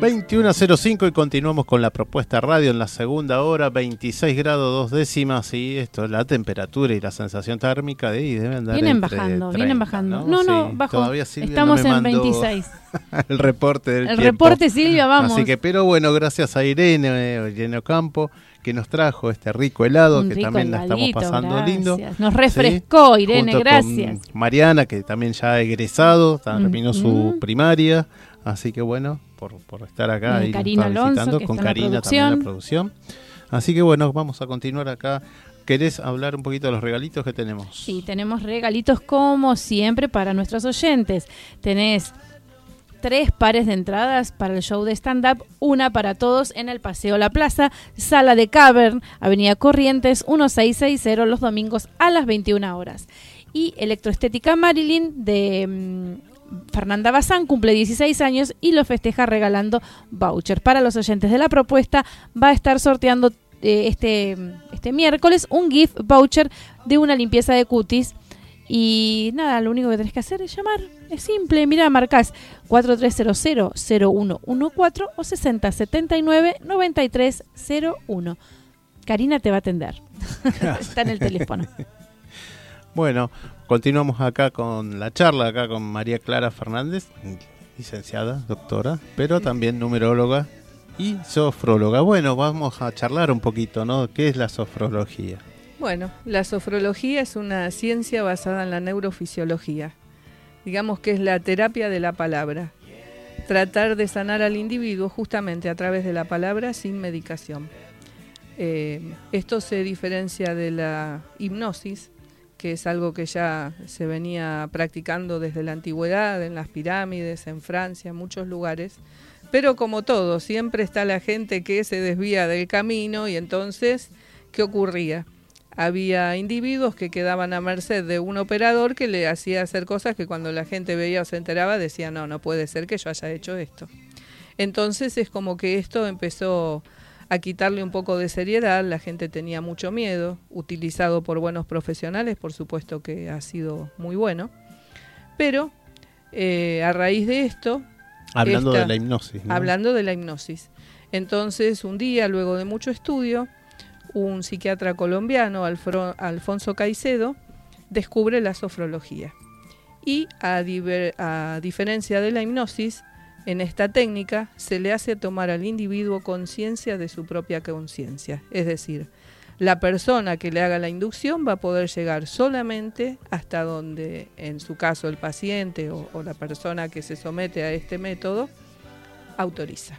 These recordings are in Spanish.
21.05 y continuamos con la propuesta radio en la segunda hora, 26 grados dos décimas y esto es la temperatura y la sensación térmica de ahí deben andar Vienen entre bajando, 30, vienen bajando. No, no, Sí, bajo. todavía Silvia Estamos no en mandó 26. el reporte del El tiempo. reporte, Silvia, vamos. Así que, pero bueno, gracias a Irene, eh, Irene Ocampo, que nos trajo este rico helado, Un que rico también la estamos heladito, pasando gracias. lindo. Nos refrescó, Irene, Junto gracias. Con Mariana, que también ya ha egresado, terminó su Ujú. primaria. Así que bueno, por, por estar acá Y Karina Alonso, que con está en la Karina también en la producción. producción. Así que bueno, vamos a continuar acá. ¿Querés hablar un poquito de los regalitos que tenemos? Sí, tenemos regalitos como siempre para nuestros oyentes. Tenés tres pares de entradas para el show de stand-up, una para todos en el Paseo La Plaza, Sala de Cavern, Avenida Corrientes, 1660, los domingos a las 21 horas. Y Electroestética Marilyn de mm, Fernanda Bazán cumple 16 años y lo festeja regalando voucher. Para los oyentes de la propuesta va a estar sorteando eh, este, este miércoles un gift voucher de una limpieza de cutis. Y nada, lo único que tenés que hacer es llamar. Es simple, mira, marcás 4300-0114 o 6079-9301. Karina te va a atender. Está en el teléfono. Bueno, continuamos acá con la charla, acá con María Clara Fernández, licenciada, doctora, pero también numeróloga y sofróloga. Bueno, vamos a charlar un poquito, ¿no? ¿Qué es la sofrología? Bueno, la sofrología es una ciencia basada en la neurofisiología. Digamos que es la terapia de la palabra. Tratar de sanar al individuo justamente a través de la palabra sin medicación. Eh, esto se diferencia de la hipnosis, que es algo que ya se venía practicando desde la antigüedad, en las pirámides, en Francia, en muchos lugares. Pero como todo, siempre está la gente que se desvía del camino y entonces, ¿qué ocurría? Había individuos que quedaban a merced de un operador que le hacía hacer cosas que cuando la gente veía o se enteraba decía, no, no puede ser que yo haya hecho esto. Entonces es como que esto empezó a quitarle un poco de seriedad, la gente tenía mucho miedo, utilizado por buenos profesionales, por supuesto que ha sido muy bueno, pero eh, a raíz de esto... Hablando esta- de la hipnosis. ¿no? Hablando de la hipnosis. Entonces, un día, luego de mucho estudio, un psiquiatra colombiano, Alfro- Alfonso Caicedo, descubre la sofrología. Y a, diver- a diferencia de la hipnosis, en esta técnica se le hace tomar al individuo conciencia de su propia conciencia. Es decir, la persona que le haga la inducción va a poder llegar solamente hasta donde, en su caso, el paciente o, la persona que se somete a este método autoriza.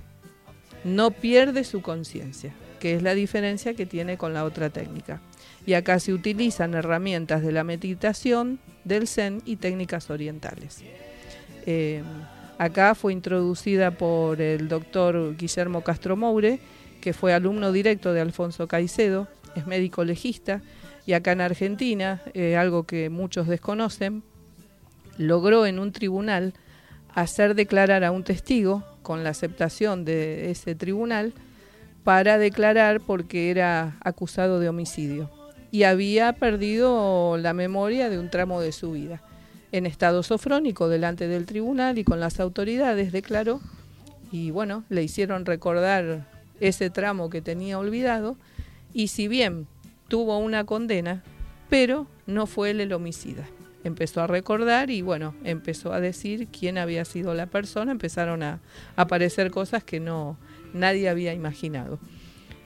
No pierde su conciencia, que es la diferencia que tiene con la otra técnica. Y acá se utilizan herramientas de la meditación, del Zen y técnicas orientales. Eh, acá fue introducida por el doctor Guillermo Castro Moure, que fue alumno directo de Alfonso Caicedo, es médico legista, y acá en Argentina, eh, algo que muchos desconocen, logró en un tribunal hacer declarar a un testigo con la aceptación de ese tribunal para declarar porque era acusado de homicidio y había perdido la memoria de un tramo de su vida. En estado sofrónico delante del tribunal y con las autoridades declaró y bueno, le hicieron recordar ese tramo que tenía olvidado y si bien tuvo una condena, pero no fue él el homicida. Empezó a recordar y bueno, empezó a decir quién había sido la persona, empezaron a aparecer cosas que no nadie había imaginado.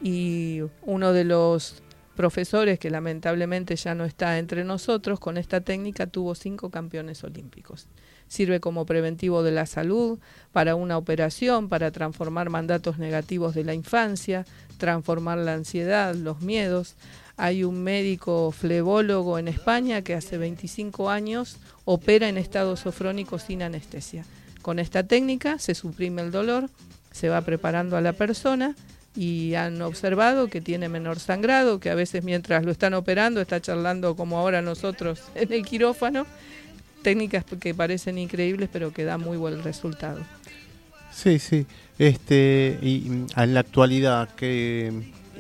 Y uno de los profesores, que lamentablemente ya no está entre nosotros, con esta técnica tuvo cinco campeones olímpicos. Sirve como preventivo de la salud, para una operación, para transformar mandatos negativos de la infancia, transformar la ansiedad, los miedos. Hay un médico flebólogo en España que hace 25 años opera en estado sofrónico sin anestesia. Con esta técnica se suprime el dolor, se va preparando a la persona y han observado que tiene menor sangrado, que a veces mientras lo están operando está charlando como ahora nosotros en el quirófano. Técnicas que parecen increíbles pero que dan muy buen resultado. Sí, sí. Este, y mm, en la actualidad, que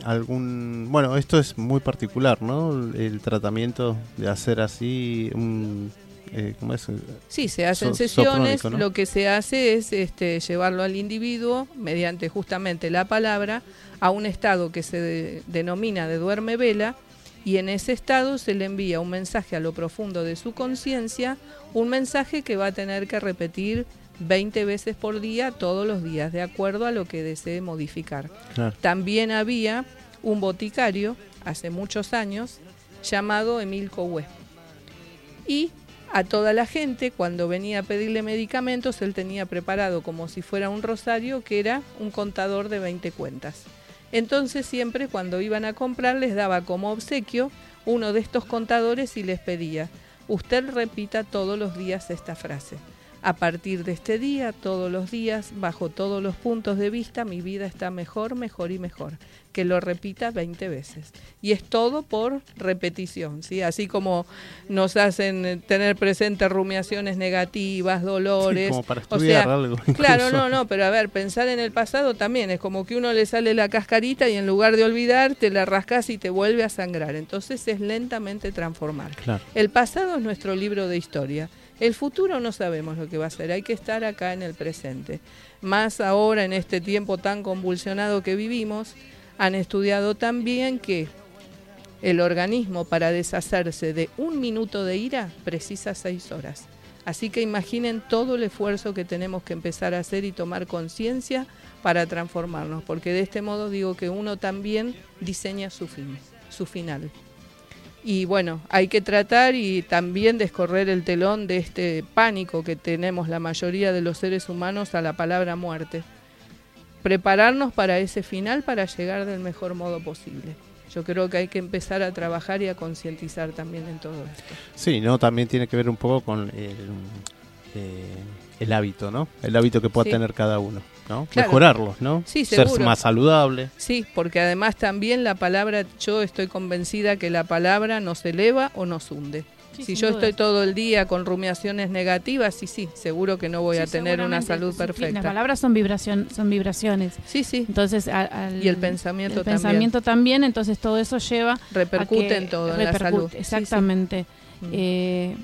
algún. Bueno, esto es muy particular, ¿no? El tratamiento de hacer así un eh, ¿cómo es? Sí, se hacen sesiones, lo que se hace es este, llevarlo al individuo mediante justamente la palabra a un estado que se denomina de duerme vela y en ese estado se le envía un mensaje a lo profundo de su conciencia, un mensaje que va a tener que repetir 20 veces por día todos los días, de acuerdo a lo que desee modificar. También había un boticario hace muchos años llamado Emil Coué. Y a toda la gente, cuando venía a pedirle medicamentos, él tenía preparado como si fuera un rosario, que era un contador de 20 cuentas. Entonces siempre cuando iban a comprar les daba como obsequio uno de estos contadores y les pedía, usted repita todos los días esta frase. A partir de este día, todos los días, bajo todos los puntos de vista, mi vida está mejor, mejor y mejor. Que lo repita 20 veces. Y es todo por repetición, ¿sí? Así como nos hacen tener presentes rumiaciones negativas, dolores. como para estudiar algo. Claro, no, no, pero a ver, pensar en el pasado también es como que uno le sale la cascarita y en lugar de olvidar, te la rascas y te vuelve a sangrar. Entonces es lentamente transformar. El pasado es nuestro libro de historia el futuro no sabemos lo que va a ser, hay que estar acá en el presente. Más ahora en este tiempo tan convulsionado que vivimos, han estudiado también que el organismo para deshacerse de un minuto de ira precisa seis horas. Así que imaginen todo el esfuerzo que tenemos que empezar a hacer y tomar conciencia para transformarnos, porque de este modo digo que uno también diseña su fin, su final. Y bueno, hay que tratar y también descorrer el telón de este pánico que tenemos la mayoría de los seres humanos a la palabra muerte. Prepararnos para ese final para llegar del mejor modo posible. Yo creo que hay que empezar a trabajar y a concientizar también en todo esto. Sí, no, también tiene que ver un poco con el, eh, el hábito, ¿no? El hábito que pueda tener cada uno, ¿no? Mejorarlos, ¿no? Sí, Ser más saludable. Sí, porque además también la palabra, yo estoy convencida que la palabra nos eleva o nos hunde. si yo estoy todo el día con rumiaciones negativas, sí, sí, seguro que no voy a tener una salud perfecta. Las palabras son vibración, son vibraciones. Sí, sí. Entonces, y el pensamiento el pensamiento también, entonces todo eso lleva repercute en todo, en la salud. Exactamente. Mm. Eh,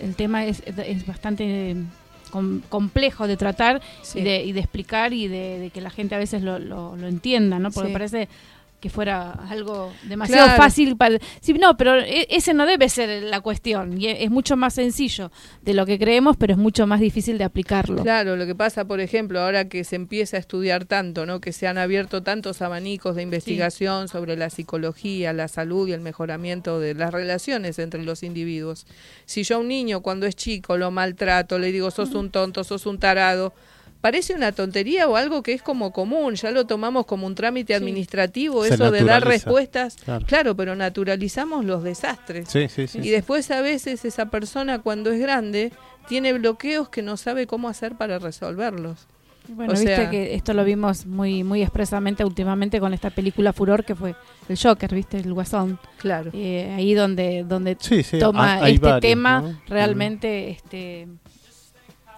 el tema es, es bastante complejo de tratar y, de, y, de, explicar y de, que la gente a veces lo, lo, entienda, ¿no? Porque parece que fuera algo demasiado fácil para... Sí, no, pero e, ese no debe ser la cuestión. Y es mucho más sencillo de lo que creemos, pero es mucho más difícil de aplicarlo. Claro, lo que pasa, por ejemplo, ahora que se empieza a estudiar tanto, ¿no? que se han abierto tantos abanicos de investigación sobre la psicología, la salud y el mejoramiento de las relaciones entre los individuos. Si yo a un niño cuando es chico lo maltrato, le digo, sos un tonto, sos un tarado, parece una tontería o algo que es como común, ya lo tomamos como un trámite administrativo, eso de dar respuestas, claro. pero naturalizamos los desastres. y después a veces esa persona cuando es grande tiene bloqueos que no sabe cómo hacer para resolverlos. Bueno, viste que esto lo vimos muy muy expresamente últimamente con esta película Furor que fue el Joker, viste, el Guasón. Claro. Eh, ahí donde donde toma este tema realmente este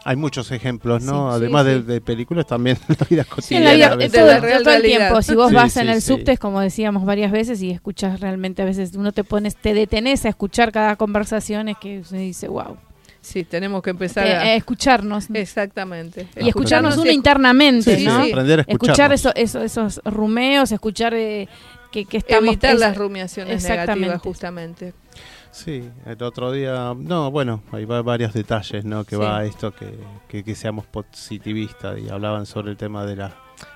hay muchos ejemplos, ¿no? Además De, películas, también en la vida cotidiana. Sí, en la vida, todo, el tiempo. Si vos vas en el subte, como decíamos varias veces, y escuchas realmente, a veces uno te pones, te detenés a escuchar cada conversación, es que se dice, wow. Sí, tenemos que empezar a, escucharnos. Exactamente. Y escucharnos uno internamente, ¿no? Aprender a escuchar eso, esos rumeos, escuchar eh, que, que, estamos... Evitar las rumiaciones negativas, justamente. Sí, el otro día, no, bueno, hay varios detalles, ¿no? Que va a esto que, que, seamos positivistas y hablaban sobre el tema de las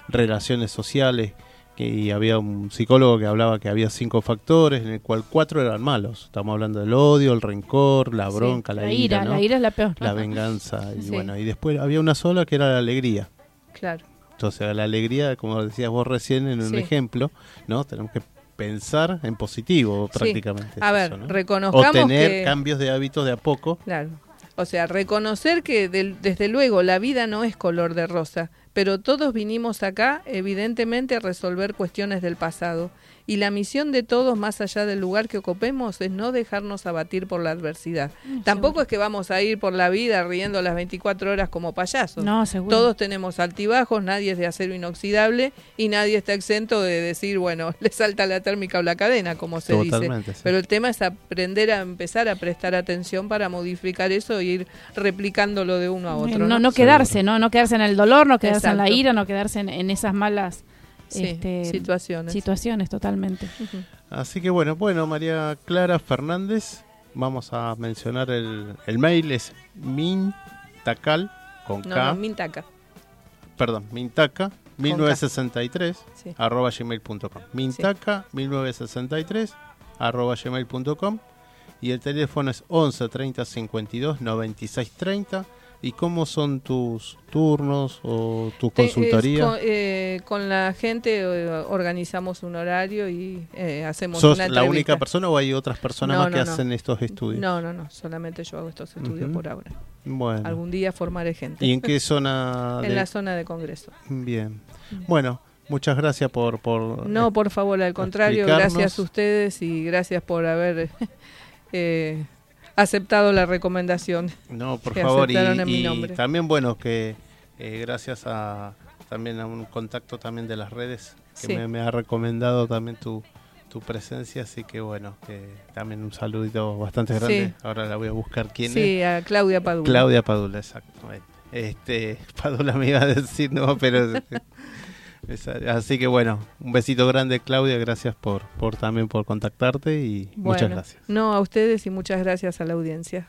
relaciones sociales, y había un psicólogo que hablaba que había cinco factores, en el cual cuatro eran malos. Estamos hablando del odio, el rencor, la bronca, la, ira, La ira es la peor. La venganza. Y bueno, y después había una sola que era la alegría. Claro. Entonces, la alegría, como decías vos recién en un ejemplo, ¿no? Tenemos que pensar en positivo prácticamente. A ver, reconozcamos O tener cambios de hábitos de a poco. Claro. O sea, reconocer que desde luego la vida no es color de rosa, pero todos vinimos acá evidentemente a resolver cuestiones del pasado y la misión de todos, más allá del lugar que ocupemos, es no dejarnos abatir por la adversidad. Mm, Tampoco es que vamos a ir por la vida riendo las 24 horas como payasos. No, Todos tenemos altibajos, nadie es de acero inoxidable y nadie está exento de decir, bueno, le salta la térmica o la cadena, como se dice. Pero el tema es aprender a empezar a prestar atención para modificar eso e ir replicándolo de uno a otro. No, no, quedarse, ¿no? No quedarse en el dolor, no quedarse en la ira, no quedarse en esas malas este, situaciones. Situaciones, totalmente. Así que bueno, bueno, María Clara Fernández, vamos a mencionar el, el mail, es mintacal, con K. No, mintaca. Perdón, mintaca, 1963, arroba gmail.com. Mintaca, 1963, arroba gmail.com. Y el teléfono es 11 30 52 96 30 ¿Y cómo son tus turnos o tus consultorías? Eh, con, la gente eh, organizamos un horario y eh, hacemos ¿Sos una la única persona o hay otras personas más que hacen estos estudios? No, no, no, solamente yo hago estos estudios por ahora. Bueno. Algún día formaré gente. ¿Y en qué zona? en la zona de congreso. Bien. Bueno, muchas gracias por... por no, por favor, al contrario, gracias a ustedes y gracias por haber... Eh, aceptado la recomendación. No, por favor, y, también bueno que eh, gracias a también a un contacto también de las redes que me, ha recomendado también tu, tu presencia, así que bueno, que también un saludito bastante grande. Ahora la voy a buscar quién es. Sí, a Claudia Padula. Claudia Padula, exacto. Este, Padula me iba a decir, no, pero Así que bueno, un besito grande Claudia, gracias por, por también por contactarte y muchas gracias. No, a ustedes y muchas gracias a la audiencia.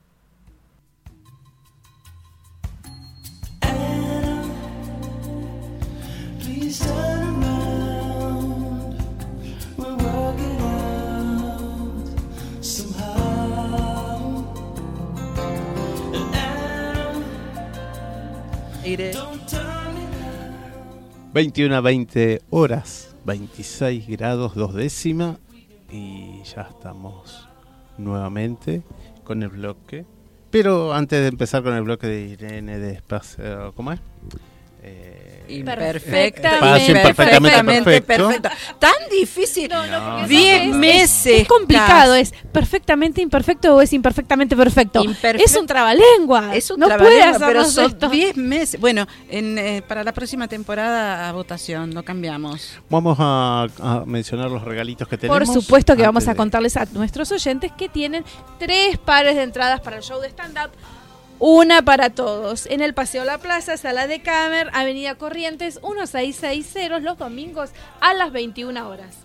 Iré. 21 a 20 horas, 26 grados, dos décimas y ya estamos nuevamente con el bloque. Pero antes de empezar con el bloque de Irene de espacio, ¿cómo es? Eh, Perfectamente. Perfectamente perfecto. Tan difícil. No, no, meses. Es complicado, es perfectamente imperfecto o es imperfectamente perfecto. Es un trabalengua. Es un no trabalengua, puede pero son esto. 10 meses. Bueno, en, eh, para la próxima temporada a votación, lo cambiamos. Vamos a, a mencionar los regalitos que tenemos. Por supuesto que vamos a contarles a nuestros oyentes que tienen tres pares de entradas para el show de stand-up. Una para todos. En el Paseo La Plaza, Sala de Camer, Avenida Corrientes, 1660, los domingos a las 21 horas.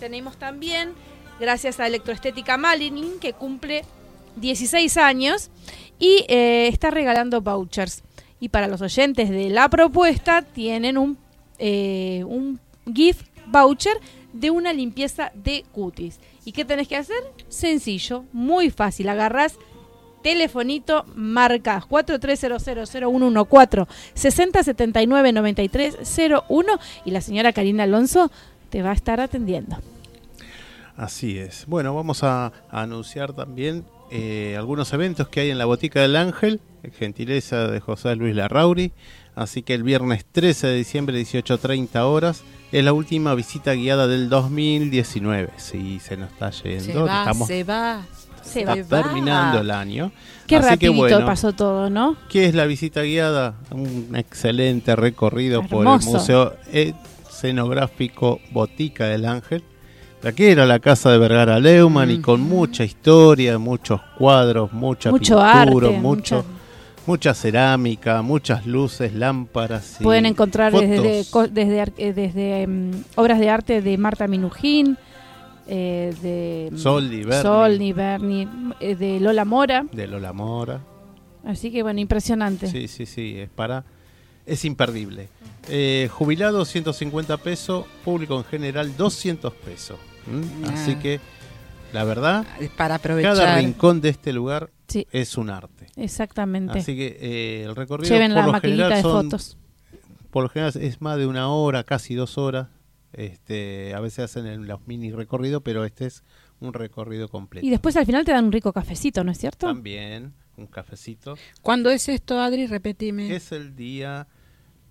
Tenemos también, gracias a Electroestética Malinin, que cumple 16 años y eh, está regalando vouchers. Y para los oyentes de la propuesta, tienen un, eh, un gift voucher de una limpieza de cutis. ¿Y qué tenés que hacer? Sencillo, muy fácil. Agarrás telefonito, marcas 43000114 6079 9301 y la señora Karina Alonso te va a estar atendiendo. Así es. Bueno, vamos a, a anunciar también eh, algunos eventos que hay en la Botica del Ángel, gentileza de José Luis Larrauri. Así que el viernes 13 de diciembre, 18.30 horas, es la última visita guiada del 2019. Sí, se nos está yendo. Se va, Estamos se va. Se está va. terminando el año. Qué Así que bueno, pasó todo, ¿no? ¿Qué es la visita guiada? Un excelente recorrido por el. Museo Escenográfico Botica del Ángel. La que era la casa de Vergara Leumann y Mm. con mucha historia, muchos cuadros, mucha Mucho pintura, arte, mucho, mucha- mucha cerámica, muchas luces, lámparas. Pueden encontrar fotos. desde, eh, desde mm, obras de arte de Marta Minujín, eh, de mm, Soldi, Berni. Soldi, Berni, eh, de Lola Mora. de Lola Mora. Así que bueno, impresionante. Sí, sí, sí, es para es imperdible. Eh, jubilado 150 pesos, público en general 200 pesos. Ah. Así que la verdad, Para aprovechar. cada rincón de este lugar Sí, es un arte. exactamente. Así que eh, el recorrido Lleven por la lo maquinita general de son- fotos. por lo general es más de una hora, casi dos horas. Este, a veces hacen el- los mini recorridos, pero este es un recorrido completo. Y después al final te dan un rico cafecito, ¿no es cierto? También un cafecito. ¿Cuándo es esto, Adri? Repetime. Es el día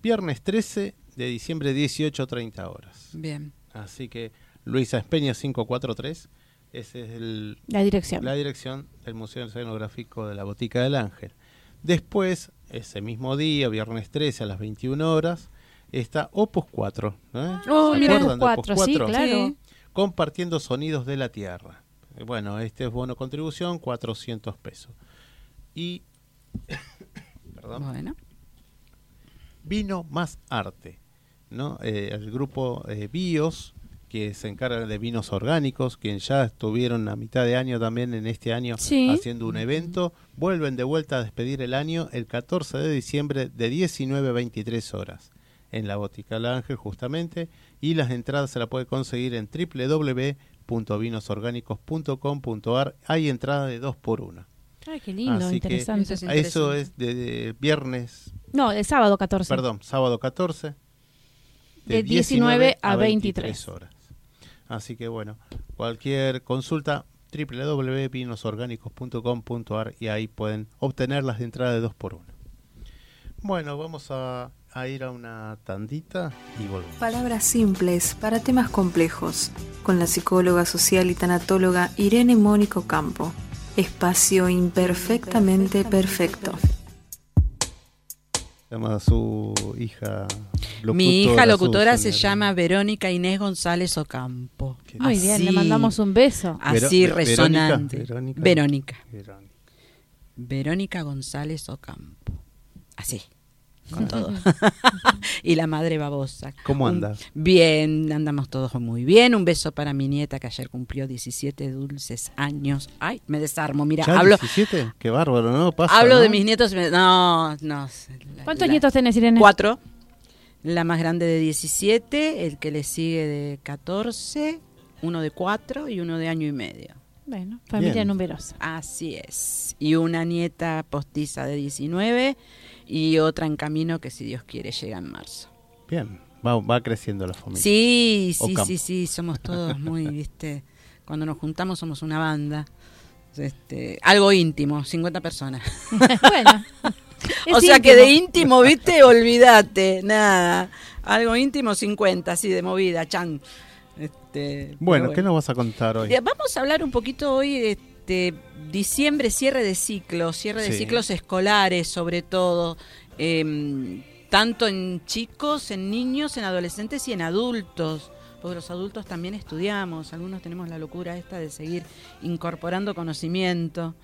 viernes 13 de diciembre 18.30 horas. Bien. Así que Luisa Espeña 543, ese es el, La dirección. la dirección del Museo Escenográfico de la Botica del Ángel. Después, ese mismo día, viernes 13 a las 21 horas, está Opus 4. ¿no? Oh, ¿Se acuerdan de Opus 4, sí, claro. Sí. Compartiendo sonidos de la Tierra. Eh, Bueno, este es bono contribución, 400 pesos. Y, perdón, Bueno. Vino más arte, ¿no? Eh, el grupo eh, Bios, que se encarga de vinos orgánicos, quienes ya estuvieron a mitad de año también en este año Sí. haciendo un evento, vuelven de vuelta a despedir el año el 14 de diciembre de 19 a 23 horas en la Botica del Ángel justamente y las entradas se las puede conseguir en www.vinosorgánicos.com.ar hay entrada de 2 por 1 Ay, qué lindo, Así que- interesante. Eso eso interesante. es de, de viernes No, el sábado 14. perdón, sábado 14 De 19 a 23 horas. Así que bueno, cualquier consulta www.vinosorgánicos.com.ar y ahí pueden obtener las entradas de 2 por 1 Bueno, vamos a, a ir a una tandita y volvemos. Palabras simples para temas complejos, con la psicóloga social y tanatóloga Irene Mónico Campo. Espacio imperfectamente perfecto. se llama su hija locutora? Mi hija locutora se llama Verónica Inés González Ocampo. Muy bien, le Así- mandamos un beso. Así resonante. Verónica, Verónica. Verónica. Verónica González Ocampo. Así, con todo. y la madre babosa. ¿Cómo Un- anda? Bien, andamos todos muy bien. Un beso para mi nieta que ayer cumplió 17 dulces años. Ay, me desarmo. Mira, ¿Ya hablo, 17? Qué bárbaro, ¿no? Pasa, hablo ¿no? de mis nietos. me- No, no. la- ¿Cuántos la- nietos tenés, Irene? Cuatro. La más grande de 17, el que le sigue de 14, uno de 4 y uno de año y medio. Bueno, familia Bien. numerosa. Así es. Y una nieta postiza de 19 y otra en camino que si Dios quiere llega en marzo. Bien, va, va creciendo la familia. Sí, sí, sí, sí, somos todos muy, viste, cuando nos juntamos somos una banda. Este, algo íntimo, 50 personas. bueno. o sea que de íntimo. viste, olvídate, nada. Algo íntimo 50, así de movida, chan. Este, Bueno, pero ¿qué nos vas a contar hoy? Vamos a hablar un poquito hoy de este, diciembre, cierre de ciclos, cierre de Sí. ciclos escolares sobre todo, em, tanto en chicos, en niños, en adolescentes y en adultos. Porque los adultos también estudiamos, algunos tenemos la locura esta de seguir incorporando conocimiento,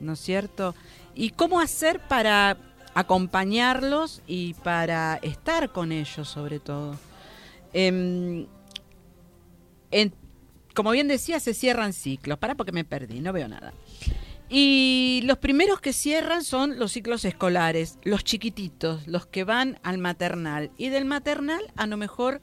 ¿no es cierto? ¿Y cómo hacer para acompañarlos y para estar con ellos sobre todo? Em, en- como bien decía, se cierran ciclos. Para porque me perdí, no veo nada. Y los primeros que cierran son los ciclos escolares, los chiquititos, los que van al maternal. Y del maternal a lo mejor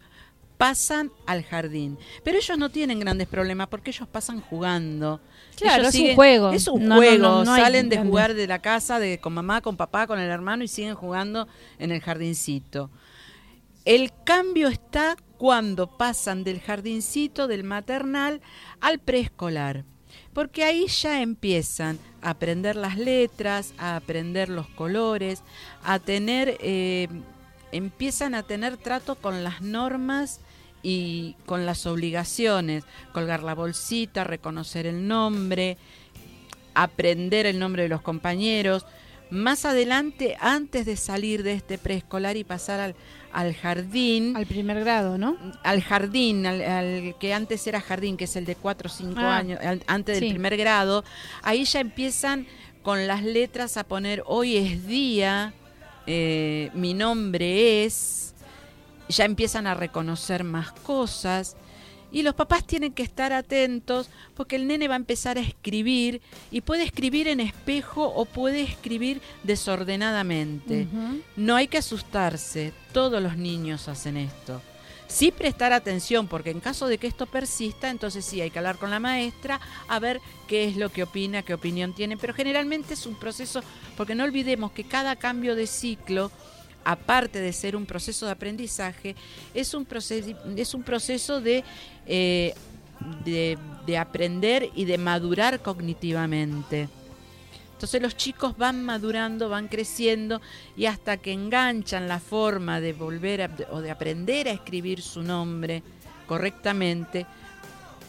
pasan al jardín. Pero ellos no tienen grandes problemas porque ellos pasan jugando. Claro, Ellos es un juego. Es un No, juego. no, Salen de jugar de la casa de, con mamá, con papá, con el hermano y siguen jugando en el jardincito. El cambio está cuando pasan del jardincito, del maternal, al preescolar. Porque ahí ya empiezan a aprender las letras, a aprender los colores, a tener, eh, empiezan a tener trato con las normas y con las obligaciones, colgar la bolsita, reconocer el nombre, aprender el nombre de los compañeros. Más adelante, antes de salir de este preescolar y pasar al, al jardín, Al primer grado, ¿no? al jardín, al, al que antes era jardín, que es el de 4 o 5 Ah, años, al- antes del primer grado, ahí ya empiezan con las letras a poner hoy es día, eh, mi nombre es, ya empiezan a reconocer más cosas. Y los papás tienen que estar atentos porque el nene va a empezar a escribir y puede escribir en espejo o puede escribir desordenadamente. No hay que asustarse, todos los niños hacen esto. Sí prestar atención, porque en caso de que esto persista, entonces sí hay que hablar con la maestra a ver qué es lo que opina, qué opinión tiene, pero generalmente es un proceso, porque no olvidemos que cada cambio de ciclo, aparte de ser un proceso de aprendizaje, es un proceso, de, eh, de, de aprender y de madurar cognitivamente. Entonces los chicos van madurando, van creciendo y hasta que enganchan la forma de volver a- o de aprender a escribir su nombre correctamente.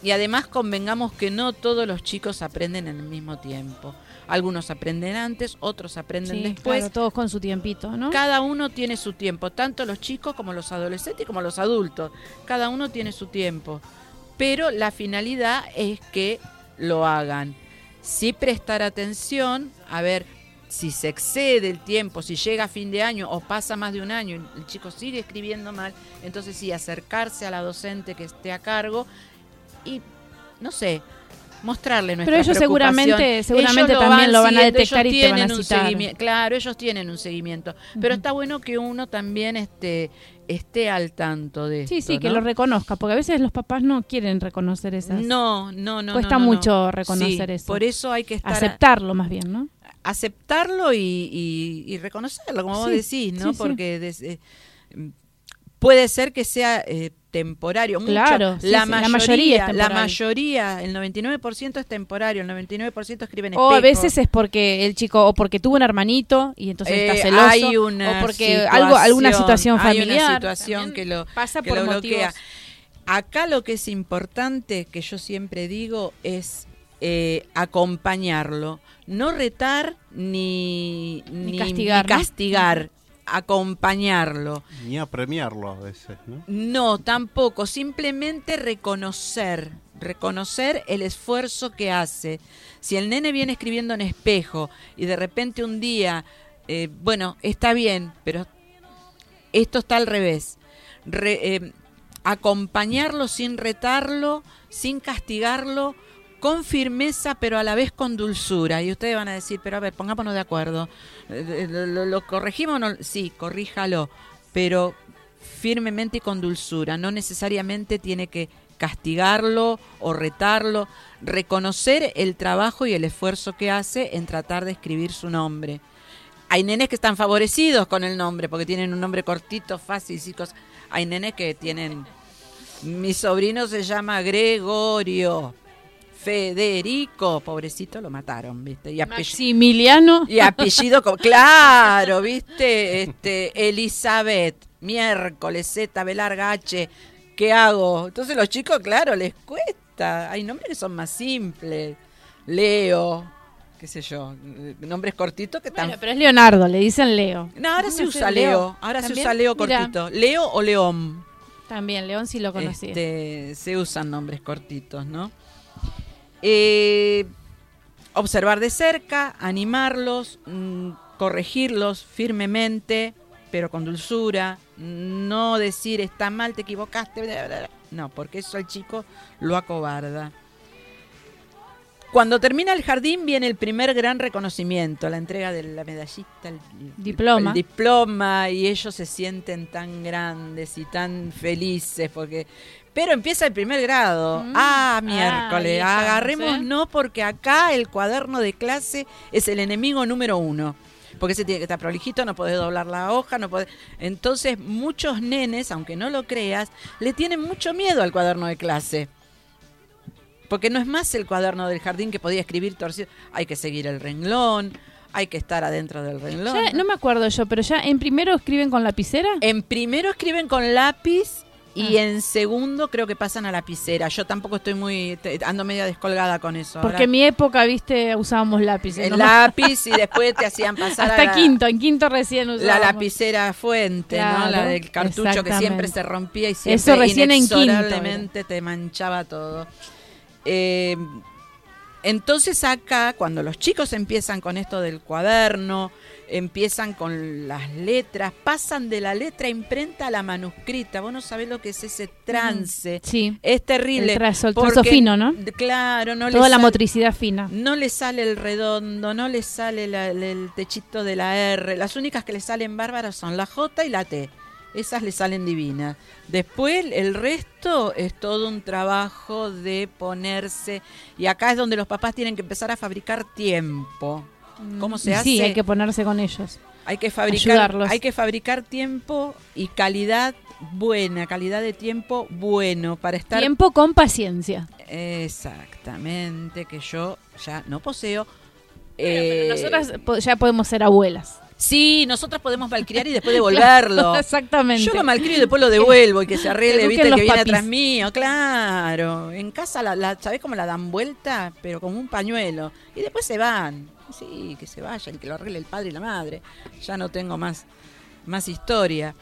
Y además convengamos que no todos los chicos aprenden en el mismo tiempo. Algunos aprenden antes, otros aprenden Sí, después. claro, todos con su tiempito, ¿no? Cada uno tiene su tiempo, tanto los chicos como los adolescentes como los adultos. Cada uno tiene su tiempo. Pero la finalidad es que lo hagan. Sí prestar atención, a ver si se excede el tiempo, si llega a fin de año o pasa más de un año y el chico sigue escribiendo mal, entonces sí, acercarse a la docente que esté a cargo y, no sé, mostrarle nuestra Pero ellos seguramente- Ellos también lo van a detectar ellos y te van a un citar. Claro, ellos tienen un seguimiento. Pero está bueno que uno también esté, esté al tanto de Sí, esto, sí, que ¿no? lo reconozca, porque a veces los papás no quieren reconocer esas. No, no, no. Cuesta no, no, mucho reconocer Sí, eso. Por eso hay que estar Aceptarlo más bien, ¿no? aceptarlo y, y- y reconocerlo, como vos Sí, decís, ¿no? Porque des- eh, puede ser que sea eh, temporario. Mucho. Claro, sí, la, sí, la mayoría, mayoría es la mayoría, el 99% es temporario, el 99% escribe en O a veces es porque el chico, o porque tuvo un hermanito y entonces Eh, está celoso, hay una o porque algo, alguna situación hay familiar. una situación que lo, pasa que por lo motivos. bloquea. Acá lo que es importante, que yo siempre digo, es eh, acompañarlo. No retar ni, Ni castigar. Acompañarlo. Ni a premiarlo a veces, ¿no? No, tampoco, simplemente reconocer, reconocer el esfuerzo que hace. Si el nene viene escribiendo en espejo y de repente un día, eh, bueno, está bien, pero esto está al revés. Re- eh, acompañarlo sin retarlo, sin castigarlo, con firmeza, pero a la vez con dulzura. Y ustedes van a decir, pero a ver, pongámonos de acuerdo. Eh, ¿Lo, lo- corregimos o no? Sí, corríjalo, pero firmemente y con dulzura. No necesariamente tiene que castigarlo o retarlo. Reconocer el trabajo y el esfuerzo que hace en tratar de escribir su nombre. Hay nenes que están favorecidos con el nombre porque tienen un nombre cortito, fácil cosas. Hay nenes que tienen. Mi sobrino se llama Gregorio. Federico, pobrecito, lo mataron, ¿viste? Y apellido, Maximiliano. y apellido claro, ¿viste? Este, Elizabeth, miércoles, Z, B larga H, ¿qué hago? Entonces los chicos, claro, les cuesta. Hay nombres que son más simples. Leo, qué sé yo, nombres cortitos que están Bueno, pero es Leonardo, le dicen Leo. no, ahora se usa Leo. Leo. Ahora se ¿También? usa Leo Mirá. cortito. Leo o León. También, León sí lo conocí. Este, se usan nombres cortitos, ¿no? Eh, observar de cerca, animarlos, mm, corregirlos firmemente, pero con dulzura. No decir está mal, te equivocaste. bla, bla, bla. No, porque eso al chico lo acobarda. Cuando termina el jardín viene el primer gran reconocimiento, la entrega de la medallita, el, Diploma. el diploma y ellos se sienten tan grandes y tan felices porque pero empieza el primer grado. Mm. Ah, Ah, miércoles. estamos, Agarremos no porque acá el cuaderno de clase es el enemigo número uno. Porque se tiene que estar prolijito, no podés doblar la hoja, no podés... Entonces, muchos nenes, aunque no lo creas, le tienen mucho miedo al cuaderno de clase. Porque no es más el cuaderno del jardín que podía escribir torcido. Hay que seguir el renglón, hay que estar adentro del renglón. Ya, no me acuerdo yo, pero ya en primero escriben con lapicera. En primero escriben con lápiz y Ah. en segundo creo que pasan a lapicera. Yo tampoco estoy muy, ando media descolgada con eso. Porque en mi época, viste, usábamos lápices. el lápiz y después te hacían pasar a Hasta la, quinto, en quinto recién la usábamos. lapicera fuente, ¿no? La del cartucho que siempre se rompía y siempre Eso recién en quinto te manchaba todo. Eh, entonces acá, cuando los chicos empiezan con esto del cuaderno, empiezan con las letras, pasan de la letra imprenta a la manuscrita. Vos no sabés lo que es ese trance. Sí, Es terrible. El trazo- el trazo porque- fino, ¿no? Claro, no toda la sale- motricidad fina. no le sale el redondo, no le sale la- el, el techito de la R. Las únicas que le salen bárbaras son la J y la T. Esas le salen divinas. Después el resto es todo un trabajo de ponerse. Y acá es donde los papás tienen que empezar a fabricar tiempo. ¿Cómo se hace? Sí, hay que ponerse con ellos. Hay que fabricar, ayudarlos. hay que fabricar tiempo y calidad buena, calidad de tiempo bueno para estar Tiempo con paciencia. Exactamente, que yo ya no poseo. Pero Eh, nosotras ya podemos ser abuelas. Sí, nosotros podemos malcriar y después devolverlo. Exactamente. Yo lo malcrio y después lo devuelvo y que se arregle, viste, el que viene los atrás papis. mío, claro. En casa, la, la, ¿sabés cómo la dan vuelta? Pero como un pañuelo. Y después se van. Sí, que se vayan, que lo arregle el padre y la madre. Ya no tengo más, más historia.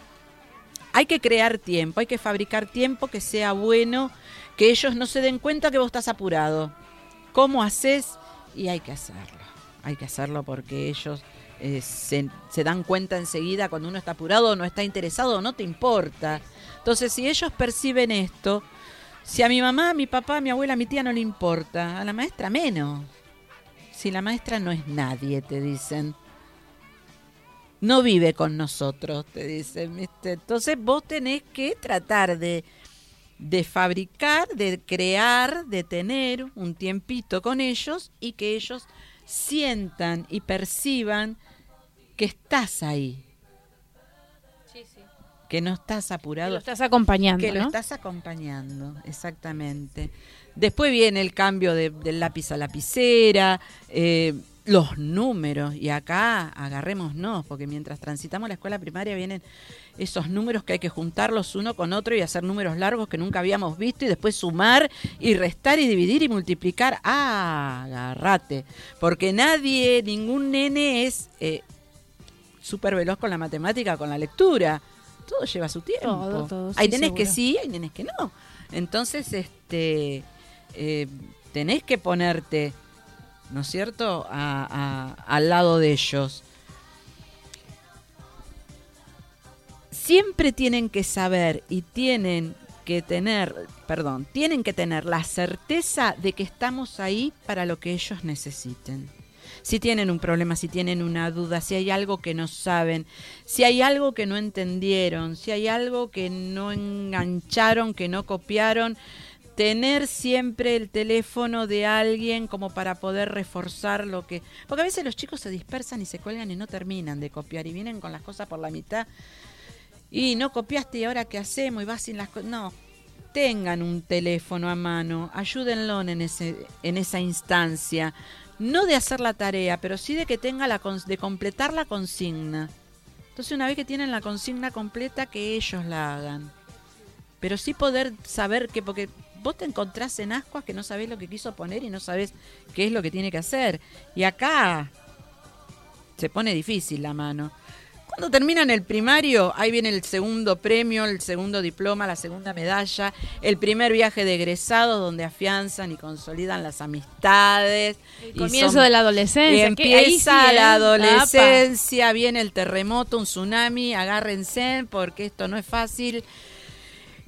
Hay que crear tiempo, hay que fabricar tiempo que sea bueno, que ellos no se den cuenta que vos estás apurado. ¿Cómo haces? Y hay que hacerlo. Hay que hacerlo porque ellos eh, se, dan cuenta enseguida cuando uno está apurado, no está interesado, no te importa. Entonces, si ellos perciben esto, si a mi mamá, a mi papá, a mi abuela, a mi tía no le importa, a la maestra menos. Si la maestra no es nadie, te dicen. No vive con nosotros, te dicen. Entonces vos tenés que tratar de, de fabricar, de crear, de tener un tiempito con ellos y que ellos sientan y perciban que estás ahí. Que no estás Que apurado lo estás acompañando, que lo ¿no? estás acompañando, exactamente. Después viene el cambio de- del lápiz a lapicera, eh, los números, y acá agarrémonos, porque mientras transitamos la escuela primaria vienen esos números que hay que juntarlos uno con otro y hacer números largos que nunca habíamos visto y después sumar y restar y dividir y multiplicar. Ah, agárrate, porque nadie, ningún nene es... eh, súper veloz con la matemática, con la lectura. Todo lleva su tiempo. Todo, todo, hay nenes que sí, hay nenes que no. Entonces, este, eh, tenés que ponerte, ¿no es cierto?, A- a- al lado de ellos. Siempre tienen que saber y tienen que tener, perdón, tienen que tener la certeza de que estamos ahí para lo que ellos necesiten. Si tienen un problema, si tienen una duda, si hay algo que no saben, si hay algo que no entendieron, si hay algo que no engancharon, que no copiaron, tener siempre el teléfono de alguien como para poder reforzar lo que... Porque a veces los chicos se dispersan y se cuelgan y no terminan de copiar y vienen con las cosas por la mitad y no copiaste y ahora qué hacemos y vas sin las cosas. No, tengan un teléfono a mano, ayúdenlo en, ese, en esa instancia. No de hacer la tarea, pero sí de que tenga la de completar la consigna. Entonces una vez que tienen la consigna completa, que ellos la hagan. Pero sí poder saber que, porque vos te encontrás en ascuas que no sabés lo que quiso poner y no sabés qué es lo que tiene que hacer. Y acá se pone difícil la mano. Cuando terminan el primario, ahí viene el segundo premio, el segundo diploma, la segunda medalla, el primer viaje de egresado donde afianzan y consolidan las amistades. El comienzo son- de la adolescencia. sí, empieza ¿eh? la Apa. adolescencia, viene el terremoto, un tsunami, agárrense porque esto no es fácil.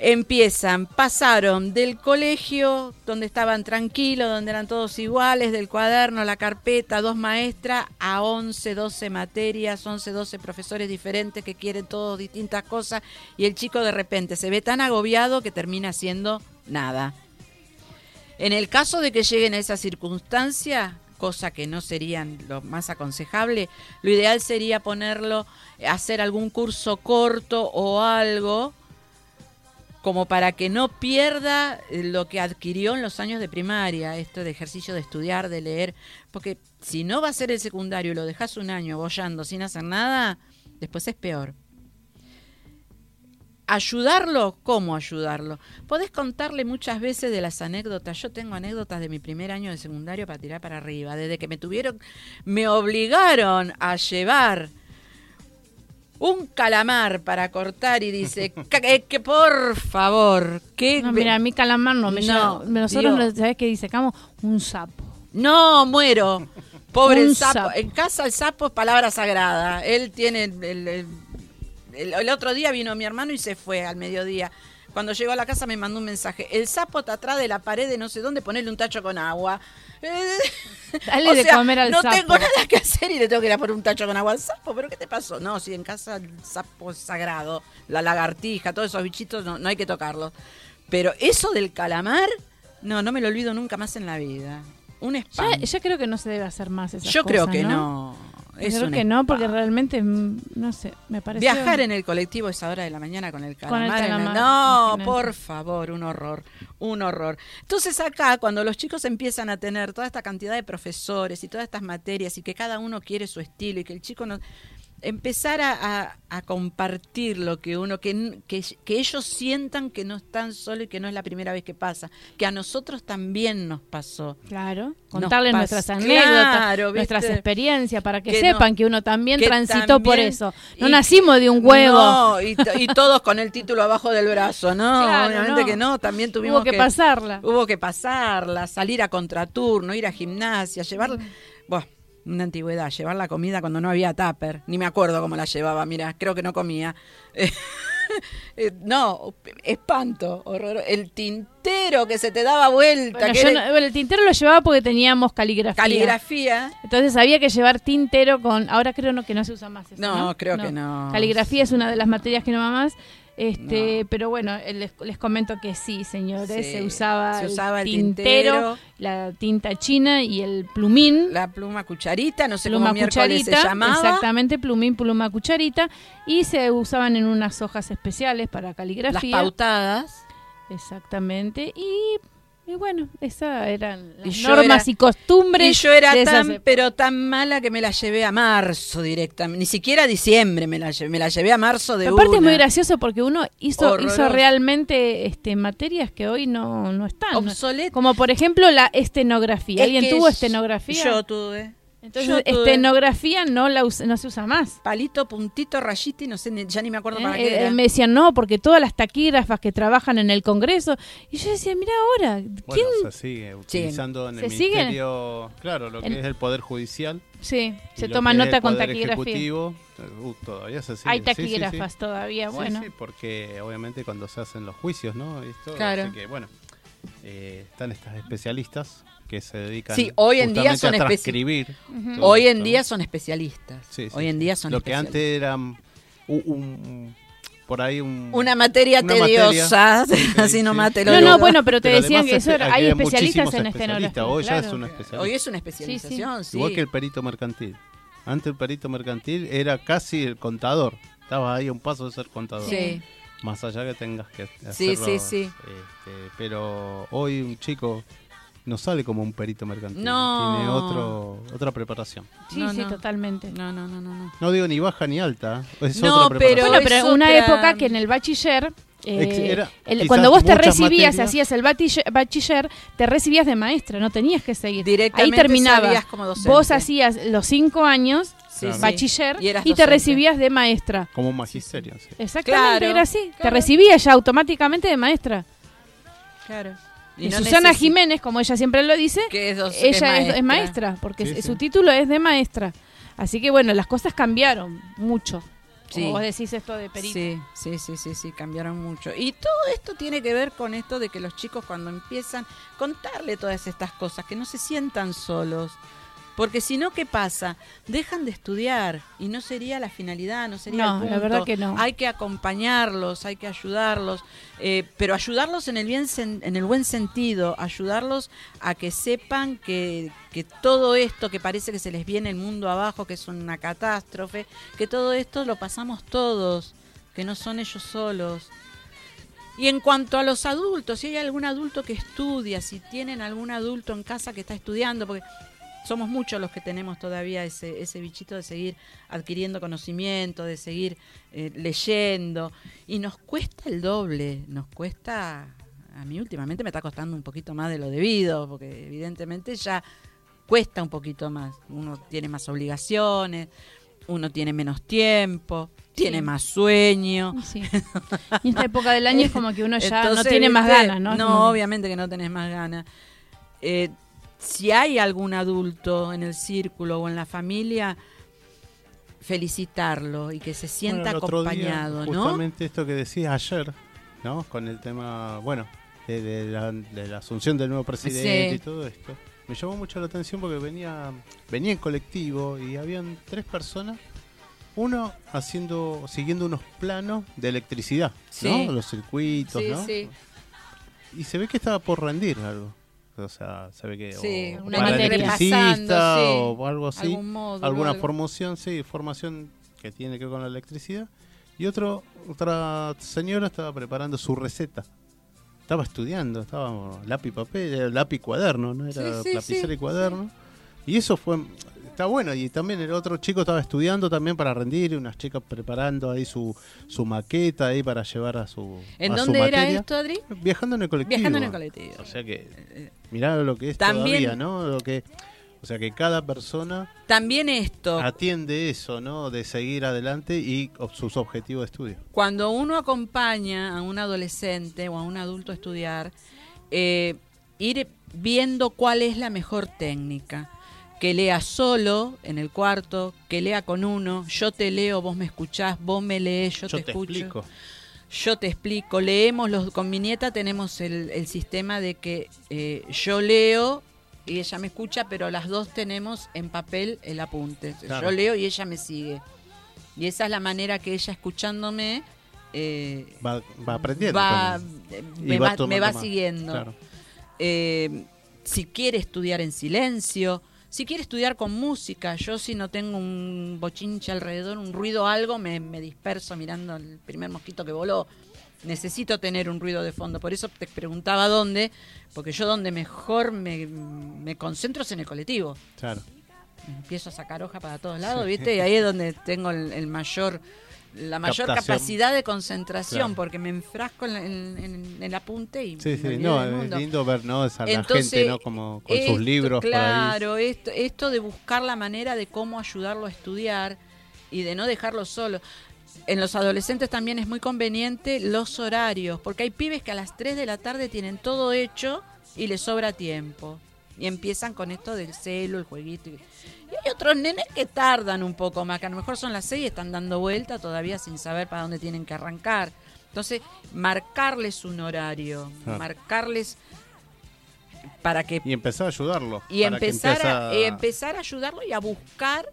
Empiezan, pasaron del colegio donde estaban tranquilos, donde eran todos iguales, del cuaderno, la carpeta, dos maestras, a 11, 12 materias, 11, 12 profesores diferentes que quieren todos distintas cosas y el chico de repente se ve tan agobiado que termina haciendo nada. En el caso de que lleguen a esa circunstancia, cosa que no serían lo más aconsejable, lo ideal sería ponerlo, hacer algún curso corto o algo como para que no pierda eh, lo que adquirió en los años de primaria, esto de ejercicio de estudiar, de leer, porque si no va a ser el secundario y lo dejas un año bollando sin hacer nada, después es peor. ¿Ayudarlo? ¿Cómo ayudarlo? Podés contarle muchas veces de las anécdotas. Yo tengo anécdotas de mi primer año de secundario para tirar para arriba. Desde que me tuvieron, me obligaron a llevar un calamar para cortar y dice "Ca- eh, que por favor, que No, mira, a mí calamar no. Me No, lleva- nosotros, Dios. ¿sabes qué disecamos? Un sapo. No, muero. Pobre el sapo. sapo. En casa el sapo es palabra sagrada. Él tiene el- el- el otro día vino mi hermano y se fue al mediodía. Cuando llegó a la casa me mandó un mensaje. El sapo está atrás de la pared de no sé dónde, ponerle un tacho con agua. Dale o de sea, comer al no sapo. tengo nada que hacer y le tengo que ir a poner un tacho con agua al sapo. ¿Pero qué te pasó? No, si en casa el sapo es sagrado, la lagartija, todos esos bichitos no, no hay que tocarlos. Pero eso del calamar, no, no me lo olvido nunca más en la vida. Un Ya, espanto. ya creo que no se debe hacer más esas Yo creo que ¿no? no. Es creo que no, porque realmente, mm, no sé, me parece... Viajar en el colectivo a esa hora de la mañana con el Con el calamar. No, imagínate. por favor, un horror, un horror. Entonces acá, cuando los chicos empiezan a tener toda esta cantidad de profesores y todas estas materias y que cada uno quiere su estilo y que el chico no... Empezar a, a- a compartir lo que uno, que, que, que ellos sientan que no están solos y que no es la primera vez que pasa, que a nosotros también nos pasó. Claro, contarles pas- nuestras anécdotas, nuestras experiencias, para que, Que sepan no- que uno también transitó por eso. No y- nacimos de un huevo. No, y, todos con el título abajo del brazo, ¿no? Claro, Obviamente no. que no, también tuvimos Hubo que, pasarla. Hubo que pasarla, salir a contraturno, ir a gimnasia, llevar... Bueno, una antigüedad, llevar la comida cuando no había tupper. Ni me acuerdo cómo la llevaba, mira, creo que no comía. Eh, no, espanto, horror. El tintero que se te daba vuelta. Bueno, que yo era no- bueno, el tintero lo llevaba porque teníamos caligrafía. caligrafía. Entonces había que llevar tintero con. Ahora creo no, que no se usa más eso. No, No, creo que no. Caligrafía es una de las materias que no va más. Este, pero bueno, les, les comento que sí, señores, Sí, se usaba, se usaba el tintero, tintero. la tinta china y el plumín. La pluma cucharita, no sé pluma cómo cucharita, se llamaba. exactamente, plumín, pluma cucharita, y se usaban en unas hojas especiales para Las caligrafía. pautadas. Exactamente, y, y bueno, esas eran las Y normas era- y costumbres. Y yo era tan, épocas. pero tan mala que me la llevé a marzo directamente. Ni siquiera a diciembre me la llevé, me la llevé a marzo de Aparte es muy gracioso porque uno hizo, Horroroso. hizo realmente este, materias que hoy no, no están. Obsoleto. Como por ejemplo la estenografía. Es ¿Alguien tuvo es- estenografía? Yo tuve. Entonces, estenografía no la no se usa más. Palito, puntito, rayita y no sé, ni- ya ni me acuerdo para Eh, qué eh, era. me decían, no, porque todas las taquígrafas que trabajan en el Congreso. Y yo decía, mira ahora, ¿quién? Bueno, se sigue utilizando en el ¿Se sigue? ministerio, claro, lo que En- es el poder judicial. sí, se toma nota con taquigrafía. uh, todavía se sigue. Hay Sí, sí, sí. taquígrafas todavía, Sí, bueno. sí, porque obviamente cuando se hacen los juicios, ¿no? Esto, Claro. así que, bueno, eh, están estas especialistas que se dedican Sí, hoy en día justamente son a transcribir. Todo Hoy en día son especialistas. Sí, sí, Hoy en sí. día son Lo que antes era un, un- por ahí un... Una materia Una tediosa, Sí, así sí. nomás te lo No, digo. no, bueno, pero te Pero decían que eso era, hay especialistas en especialistas. Hoy ya claro. es una especialista. Hoy es una especialización, sí. Igual que el perito mercantil. Antes el perito mercantil era casi el contador. Estaba ahí a un paso de ser contador. Sí. Más allá que tengas que Sí, hacerlo, sí, sí. este, pero hoy un chico no sale como un perito mercantil. No. Tiene otro, otra preparación. Sí, No, sí, no. totalmente. No, no, no, no. no. No digo ni baja ni alta. Es No, otra pero-. Bueno, una otra- época que en el bachiller, eh, era el- cuando vos te recibías, materias- hacías el bachiller, bachiller, te recibías de maestra, no tenías que seguir. Directamente Ahí terminaba. como. Vos hacías los cinco años, Sí, sí. bachiller, Y te recibías de maestra. Como un magisterio. sí. Exactamente, Claro, era así. Te recibías ya automáticamente de maestra. Claro. Y, no Susana necesi- Jiménez, como ella siempre lo dice, que ella es, es maestra, porque Sí, su sí. título es de maestra. Así que bueno, las cosas cambiaron mucho. Sí. Como vos decís esto de perito. Sí, sí, sí, sí, sí, cambiaron mucho. Y todo esto tiene que ver con esto de que los chicos cuando empiezan contarle todas estas cosas, que no se sientan solos. Porque si no, ¿qué pasa? Dejan de estudiar y no sería la finalidad, no sería No, el la punto. verdad que no. Hay que acompañarlos, hay que ayudarlos, eh, pero ayudarlos en el, bien sen- en el buen sentido, ayudarlos a que sepan que, que todo esto que parece que se les viene el mundo abajo, que es una catástrofe, que todo esto lo pasamos todos, que no son ellos solos. Y en cuanto a los adultos, si hay algún adulto que estudia, si tienen algún adulto en casa que está estudiando, porque somos muchos los que tenemos todavía ese, ese bichito de seguir adquiriendo conocimiento, de seguir eh, leyendo, y nos cuesta el doble, nos cuesta, a mí últimamente me está costando un poquito más de lo debido, porque evidentemente ya cuesta un poquito más, uno tiene más obligaciones, uno tiene menos tiempo, tiene Sí. más sueño. Sí. Y esta época del año es como que uno ya no tiene más ganas, ¿no? No, obviamente que no tenés más ganas. Eh, si hay algún adulto en el círculo o en la familia, felicitarlo y que se sienta Bueno, día, acompañado, ¿no? Justamente esto que decías ayer, ¿no? Con el tema, bueno, de, de la, de la asunción del nuevo presidente Sí. y todo esto. Me llamó mucho la atención porque venía, venía en colectivo y habían tres personas. Uno haciendo, siguiendo unos planos de electricidad, Sí. ¿no? Los circuitos, Sí, ¿no? Y se ve que estaba por rendir algo. O sea, se ve que Sí, o una para electricista sí. o algo así Algún módulo, alguna algo. formación, sí, formación que tiene que ver con la electricidad. Y otro, otra señora estaba preparando su receta. Estaba estudiando, estaba lápiz papel, lápiz cuaderno, ¿no? Era Sí, sí, y cuaderno. Y eso fue, está bueno. Y también el otro chico estaba estudiando también para rendir, y unas chicas preparando ahí su, su maqueta ahí para llevar a su ¿En a su dónde era materia. esto, Adri? Viajando en el colectivo. Viajando en el colectivo. O sea que, mirá lo que es También- todavía, ¿no? Lo que, o sea que cada persona También esto, atiende eso, ¿no? De seguir adelante y sus objetivos de estudio. cuando uno acompaña a un adolescente o a un adulto a estudiar, eh, ir viendo cuál es la mejor técnica. Que lea solo en el cuarto, que lea con uno, yo te leo, vos me escuchás, vos me lees, yo, Yo te, te escucho. explico. Yo te explico, leemos, los, con mi nieta tenemos el, el sistema de que eh, yo leo y ella me escucha, pero las dos tenemos en papel el apunte. Claro. Yo leo y ella me sigue. Y esa es la manera que ella escuchándome eh, Va, va aprendiendo. va, eh, me, va me va siguiendo. Claro. Eh, si quiere estudiar en silencio, si quiere estudiar con música, yo si no tengo un bochinche alrededor, un ruido, algo, me, me disperso mirando el primer mosquito que voló. Necesito tener un ruido de fondo, por eso te preguntaba dónde, porque yo donde mejor me, me concentro es en el colectivo. Claro. Empiezo a sacar hoja para todos lados, ¿viste? Y ahí es donde tengo el, el mayor la mayor Captación. capacidad de concentración, Claro. porque me enfrasco en, en- en el apunte y Sí, me sí, no, del es lindo ver, ¿no? Esa, la Entonces, gente, ¿no? Como con esto- sus libros por ahí. Claro, esto, esto de buscar la manera de cómo ayudarlo a estudiar y de no dejarlo solo. En los adolescentes también es muy conveniente los horarios, porque hay pibes que a las 3 de la tarde tienen todo hecho y les sobra tiempo. Y empiezan con esto del celo, el jueguito. Y, hay otros nenes que tardan un poco más, que a lo mejor son las 6 y están dando vuelta todavía sin saber para dónde tienen que arrancar. Entonces, marcarles un horario, Claro. marcarles para que Y empezar a ayudarlo. y empezar a, y empezar a ayudarlo y a buscar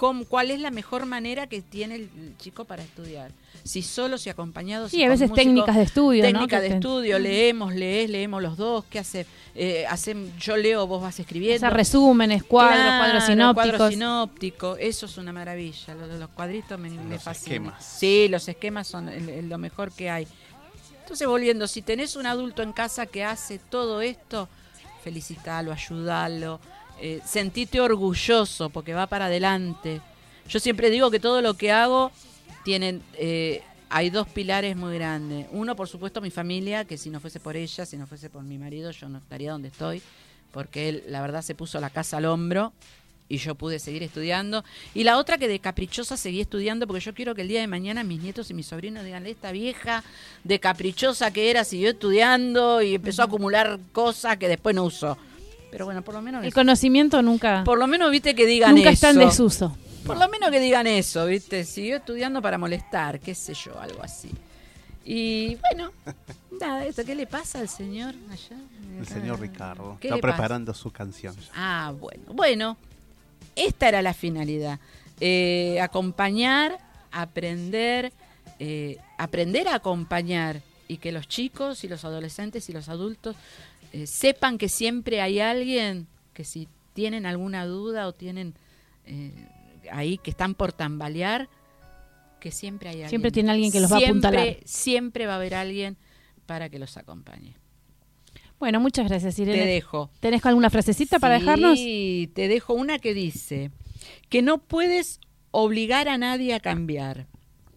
cómo, cuál es la mejor manera que tiene el chico para estudiar. Si solo, si acompañado, si Sí, a veces músico, técnicas de estudio, ¿no? técnica Que de estudio, leemos, lees, leemos los dos, ¿qué hace? Eh, hacen, yo leo, vos vas escribiendo. Hacer resúmenes, cuadros, Claro, cuadros sinópticos. cuadros sinópticos, eso es una maravilla. Los cuadritos me, me Los fascinan. esquemas. Sí, los esquemas son el- el- lo mejor que hay. Entonces, volviendo, si tenés un adulto en casa que hace todo esto, felicitalo, ayudalo, eh, sentite orgulloso porque va para adelante. Yo siempre digo que todo lo que hago tienen, eh, hay dos pilares muy grandes. Uno, por supuesto, mi familia, que si no fuese por ella, si no fuese por mi marido, yo no estaría donde estoy, porque él, la verdad, se puso la casa al hombro y yo pude seguir estudiando. Y la otra que de caprichosa seguí estudiando porque yo quiero que el día de mañana mis nietos y mis sobrinos digan, esta vieja de caprichosa que era siguió estudiando y empezó a acumular cosas que después no usó. Pero bueno, por lo menos El conocimiento nunca, por lo menos viste que digan nunca eso. está en desuso. Por lo menos que digan eso, ¿viste? Siguió estudiando para molestar, qué sé yo, algo así. Y bueno, nada, esto, ¿qué le pasa al señor allá? El señor Ricardo. ¿Qué Está le pasa? preparando su canción. Ah, bueno. Bueno, esta era la finalidad. Eh, acompañar, aprender, eh, aprender a acompañar y que los chicos y los adolescentes y los adultos eh, sepan que siempre hay alguien que si tienen alguna duda o tienen eh, ahí que están por tambalear, que siempre hay alguien. Siempre tiene alguien que los va a apuntalar. Siempre va a haber alguien para que los acompañe. Bueno, muchas gracias, Irene. Te dejo. ¿Tenés alguna frasecita para Sí, dejarnos? te dejo una que dice que no puedes obligar a nadie a cambiar.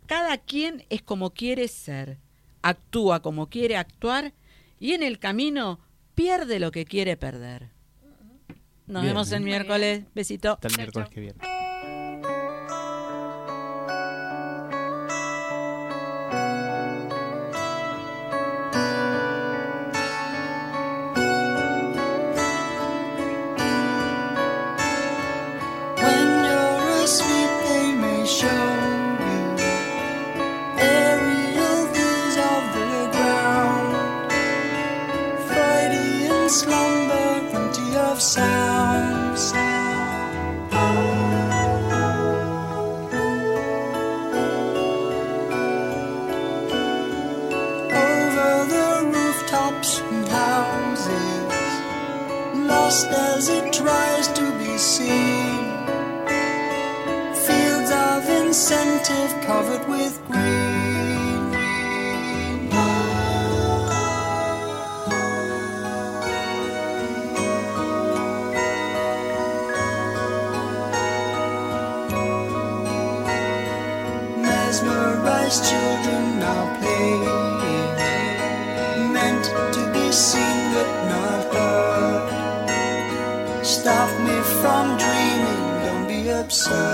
Cada quien es como quiere ser, actúa como quiere actuar y en el camino pierde lo que quiere perder. Nos Bien, vemos el miércoles. Besito. Hasta el miércoles que viene. Incentive covered with green. Mesmerized children now playing, meant to be seen but not heard. Stop me from dreaming, don't be absurd.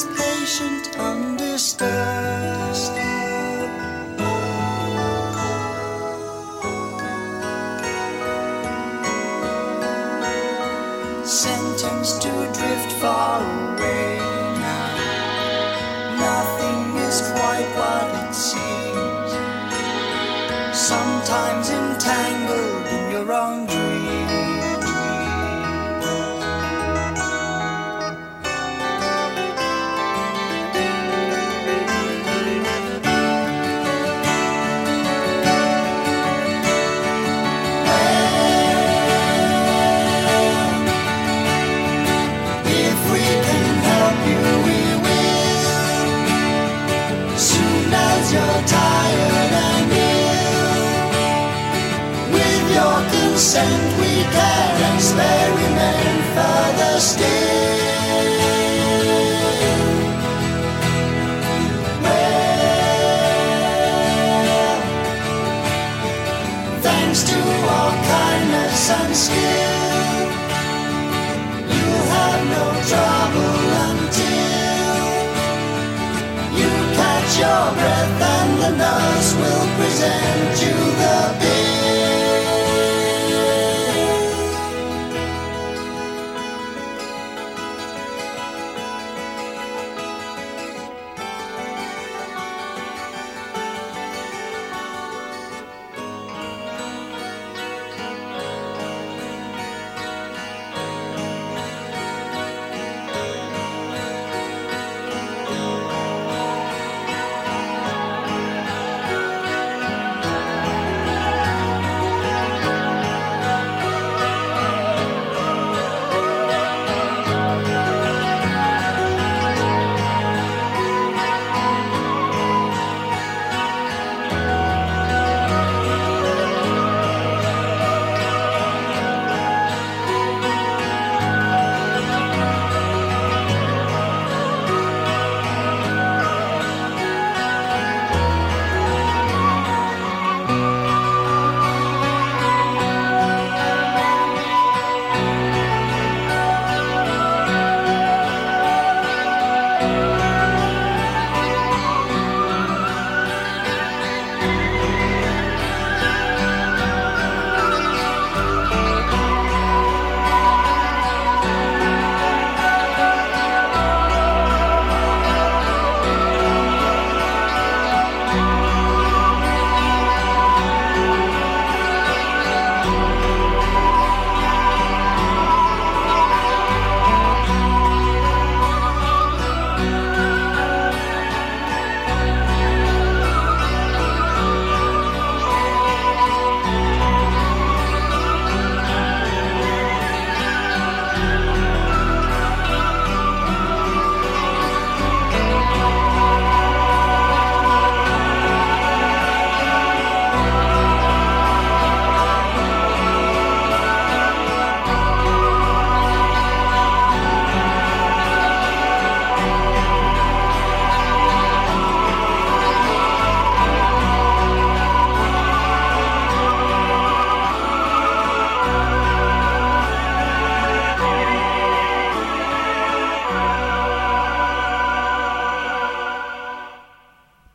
is patient, undisturbed. Sentenced to drift far away now. Nothing is quite what it seems. Sometimes entangled. Consent, we can experiment further still. Well, thanks to our kindness and skill. You'll have no trouble until you catch your breath and the nurse will present you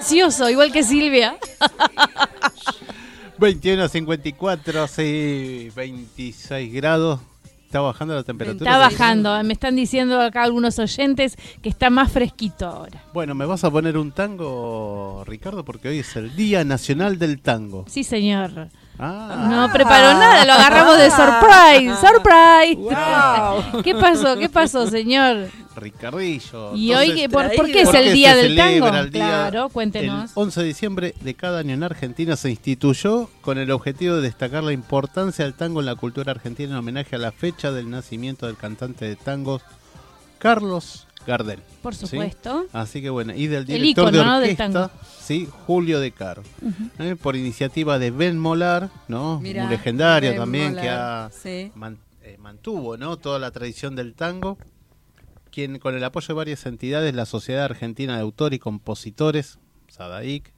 Ansioso, igual que Silvia. 21, 54, sí, 26 grados. Está bajando la temperatura. Está bajando. Me están diciendo acá algunos oyentes que está más fresquito ahora. Bueno, ¿me vas a poner un tango, Ricardo? Porque hoy es el Día Nacional del Tango. Sí, señor. Ah, No preparó nada, lo agarramos de surprise. Surprise. ¿Qué pasó? ¿Qué pasó, señor? Ricardillo. Y Entonces, hoy, que- ¿por, por qué es ¿por el día se del tango? celebra el día- Claro, cuéntenos. El 11 de diciembre de cada año en Argentina se instituyó con el objetivo de destacar la importancia del tango en la cultura argentina en homenaje a la fecha del nacimiento del cantante de tangos Carlos Gardel. Por ¿sí? supuesto. Así que bueno, y del El director de ¿no? orquesta, tango. sí, Julio De Caro. ¿eh? Por iniciativa de Ben Molar, ¿no? Mirá, Un legendario Ben también que ha sí. man- eh, mantuvo, ¿no? Toda la tradición del tango. Quien con el apoyo de varias entidades, la Sociedad Argentina de Autores y Compositores, SADAIC,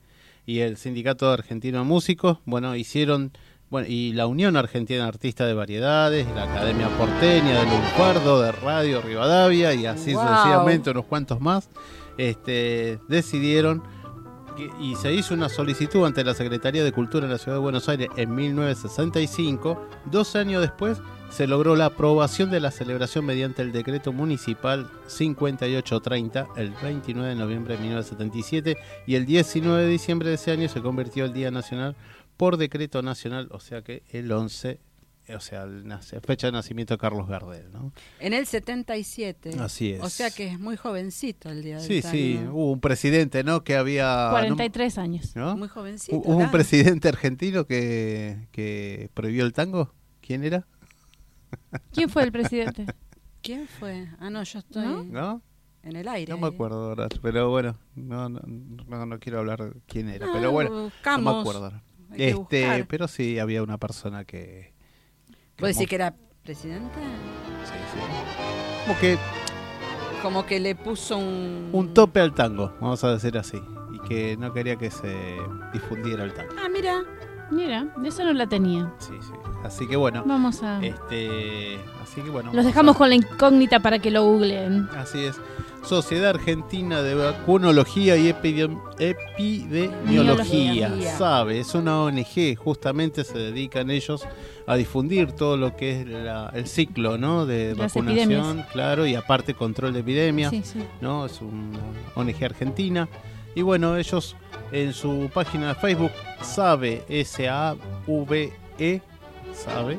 y el Sindicato Argentino de Músicos, bueno, hicieron bueno, y la Unión Argentina de Artistas de Variedades, la Academia Porteña de Lunfardo, de Radio Rivadavia, y así Wow. sucesivamente unos cuantos más, este, decidieron que- y se hizo una solicitud ante la Secretaría de Cultura de la Ciudad de Buenos Aires en 1965. Dos años después se logró la aprobación de la celebración mediante el decreto municipal 5830 el 29 de noviembre de 1977 y el 19 de diciembre de ese año se convirtió el Día Nacional por decreto nacional, o sea que el 11, o sea, nace- fecha de nacimiento de Carlos Gardel, ¿no? En el 77. Así es. O sea que es muy jovencito el día del Sí, sí, hubo un presidente, ¿no? Que había... 43 años. ¿no? Muy jovencito. Hu- Hubo un presidente argentino que, que prohibió el tango. ¿Quién era? ¿Quién fue el presidente? ¿Quién fue? Ah, no, yo estoy ¿No? ¿No? en el aire. No me acuerdo ahora. Pero bueno, no, no, no, no quiero hablar de quién era. Ah, pero bueno, no me acuerdo ahora. Hay que Este, pero sí, había una persona que... ¿Puedes decir que era presidente? Sí, sí. Como que Como que le puso un... un tope al tango, vamos a decir así. Y que no quería que se difundiera el tango. Ah, mira. Mira, eso no la tenía. Sí, sí. Así que bueno. Vamos a... Este, así que bueno. Los dejamos a- con la incógnita para que lo googleen. Así es. Sociedad Argentina de Vacunología y Epidem- Epidemiología. Sabe, es una ONG, justamente se dedican ellos a difundir todo lo que es la- el ciclo ¿no? de Las vacunación, epidemias. claro, y aparte control de epidemias. Sí, sí. ¿no? Es una ONG argentina. Y bueno, ellos en su página de Facebook, SAVE, S-A-V-E, SAVE,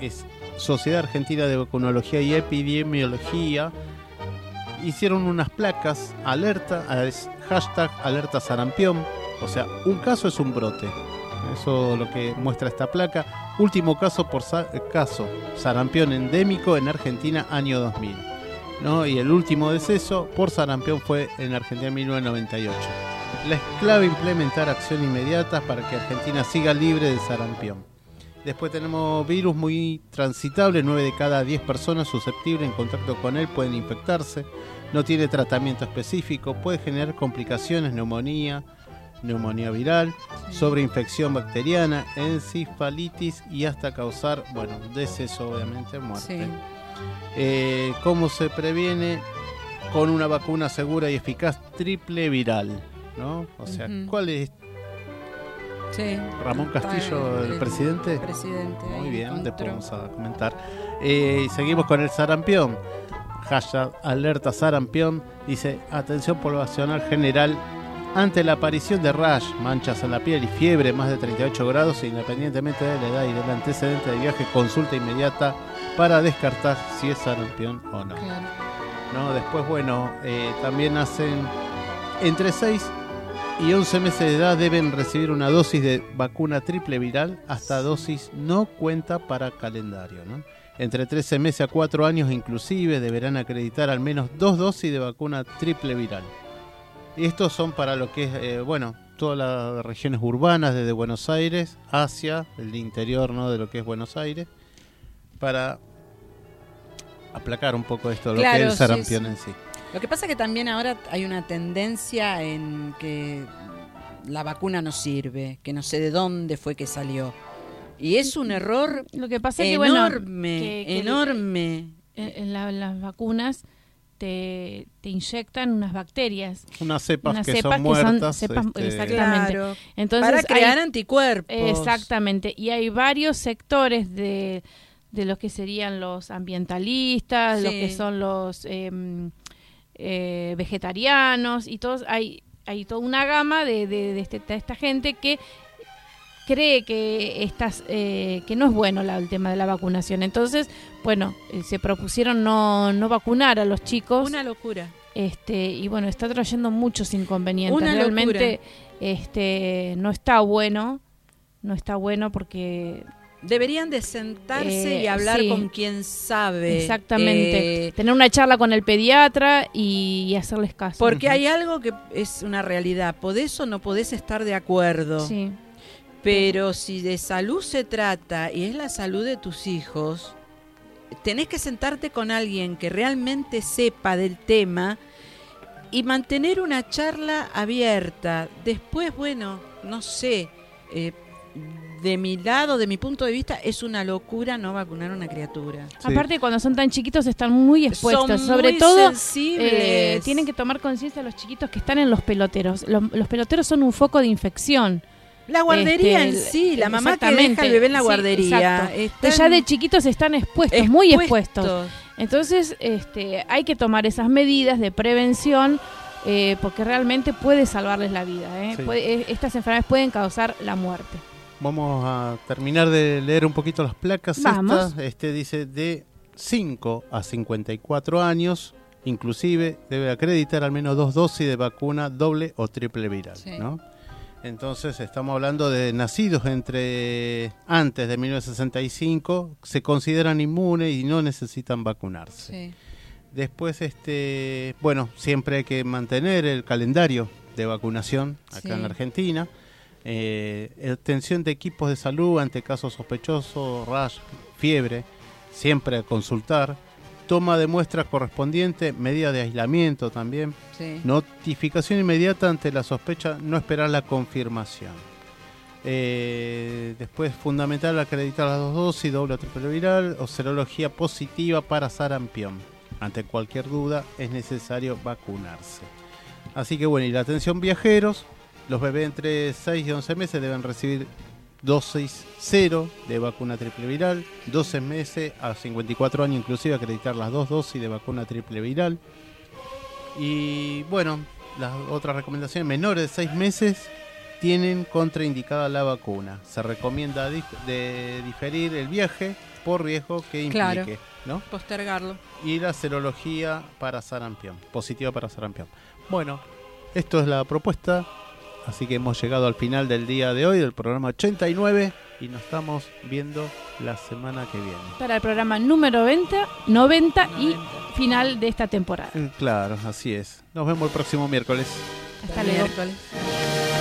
es Sociedad Argentina de Vacunología y Epidemiología, hicieron unas placas, alerta, hashtag alerta sarampión, o sea, un caso es un brote. Eso es lo que muestra esta placa. Último caso por sa- caso, sarampión endémico en Argentina, año 2000. ¿no? Y el último deceso por sarampión fue en Argentina en 1998. La es clave implementar acción inmediata para que Argentina siga libre de sarampión. Después tenemos virus muy transitable, 9 de cada 10 personas susceptibles en contacto con él pueden infectarse, no tiene tratamiento específico, puede generar complicaciones, neumonía, neumonía viral, sobreinfección bacteriana, encefalitis y hasta causar, bueno, deceso obviamente, muerte. Sí. Eh, ¿Cómo se previene? Con una vacuna segura y eficaz triple viral, ¿no? O sea. ¿cuál es Sí. Ramón Castillo, el presidente? presidente. Muy bien, con después vamos a comentar. Eh, seguimos con el sarampión. Hashtag alerta sarampión. Dice, atención poblacional general. Ante la aparición de rash, manchas en la piel y fiebre más de 38 grados, independientemente de la edad y del antecedente de viaje, consulta inmediata para descartar si es sarampión o no. Claro. ¿no? Después, bueno, eh, también hacen entre 6 y 11 meses de edad deben recibir una dosis de vacuna triple viral, hasta dosis no cuenta para calendario. ¿no? Entre 13 meses a 4 años inclusive deberán acreditar al menos dos dosis de vacuna triple viral. Y estos son para lo que es, eh, bueno, todas las regiones urbanas desde Buenos Aires hacia el interior ¿no? de lo que es Buenos Aires, para aplacar un poco esto, lo que es el sí, sarampión sí. en sí. Lo que pasa que también ahora hay una tendencia en que la vacuna no sirve, que no sé de dónde fue que salió. Y es un error Lo que pasa es que, bueno, enorme, que- que- enorme. eh, en la- las vacunas te, te inyectan unas bacterias. Unas cepas Unas que cepas son que son muertas. cepas- este, exactamente. Claro. Entonces, para crear hay- anticuerpos. Exactamente, y hay varios sectores de, de los que serían los ambientalistas, los que son los em, eh, vegetarianos, y todos, hay, hay toda una gama de, de- de este- de esta gente que cree que estas eh, que no es bueno la- el tema de la vacunación. Entonces bueno eh, se propusieron no, no vacunar a los chicos. Una locura. este y bueno está trayendo muchos inconvenientes. Una realmente este no está bueno no está bueno porque Deberían de sentarse Eh, y hablar sí. con quien sabe. Exactamente. Eh, Tener una charla con el pediatra y, y hacerles caso. porque hay algo que es una realidad. Podés o no podés estar de acuerdo. Sí. Pero si de salud se trata y es la salud de tus hijos, tenés que sentarte con alguien que realmente sepa del tema y mantener una charla abierta. Después, bueno, no sé, eh, de mi lado, de mi punto de vista, es una locura no vacunar a una criatura. Sí. Aparte, cuando son tan chiquitos están muy expuestos. Son Sobre muy todo, sensibles. eh, tienen que tomar conciencia los chiquitos que están en los peloteros. Los, los peloteros son un foco de infección. La guardería Este, en sí, la mamá que deja al bebé en la Sí, guardería. exacto. están ya de chiquitos están expuestos, muy expuestos. Entonces, este, hay que tomar esas medidas de prevención eh, porque realmente puede salvarles la vida. ¿eh? Sí. Puede- eh, estas enfermedades pueden causar la muerte. Vamos a terminar de leer un poquito las placas. Vamos. Esta, este dice de 5 a 54 años, inclusive debe acreditar al menos dos dosis de vacuna doble o triple viral, Sí. ¿no? Entonces estamos hablando de nacidos entre antes de 1965, se consideran inmunes y no necesitan vacunarse. Sí. Después, este, bueno, siempre hay que mantener el calendario de vacunación acá Sí. en la Argentina. Eh, atención de equipos de salud ante casos sospechosos, rash, fiebre, siempre a consultar. Toma de muestras correspondiente, medida de aislamiento también. Sí. Notificación inmediata ante la sospecha, no esperar la confirmación. Eh, después, fundamental acreditar las dos dosis, doble o triple viral, o serología positiva para sarampión. Ante cualquier duda, es necesario vacunarse. Así que bueno, y la atención viajeros, los bebés entre 6 y 11 meses deben recibir dosis cero de vacuna triple viral, 12 meses a 54 años inclusive acreditar las dos dosis de vacuna triple viral. Y bueno, las otras recomendaciones, menores de 6 meses tienen contraindicada la vacuna. Se recomienda dif- de diferir el viaje por riesgo que implique, Claro. ¿no? Postergarlo. Y la serología para sarampión, positiva para sarampión. Bueno, esto es la propuesta, así que hemos llegado al final del día de hoy, del programa 89, y nos estamos viendo la semana que viene. Para el programa número 90, 90 y 90. final de esta temporada. Eh, Claro, así es. Nos vemos el próximo miércoles. Hasta luego. Miércoles.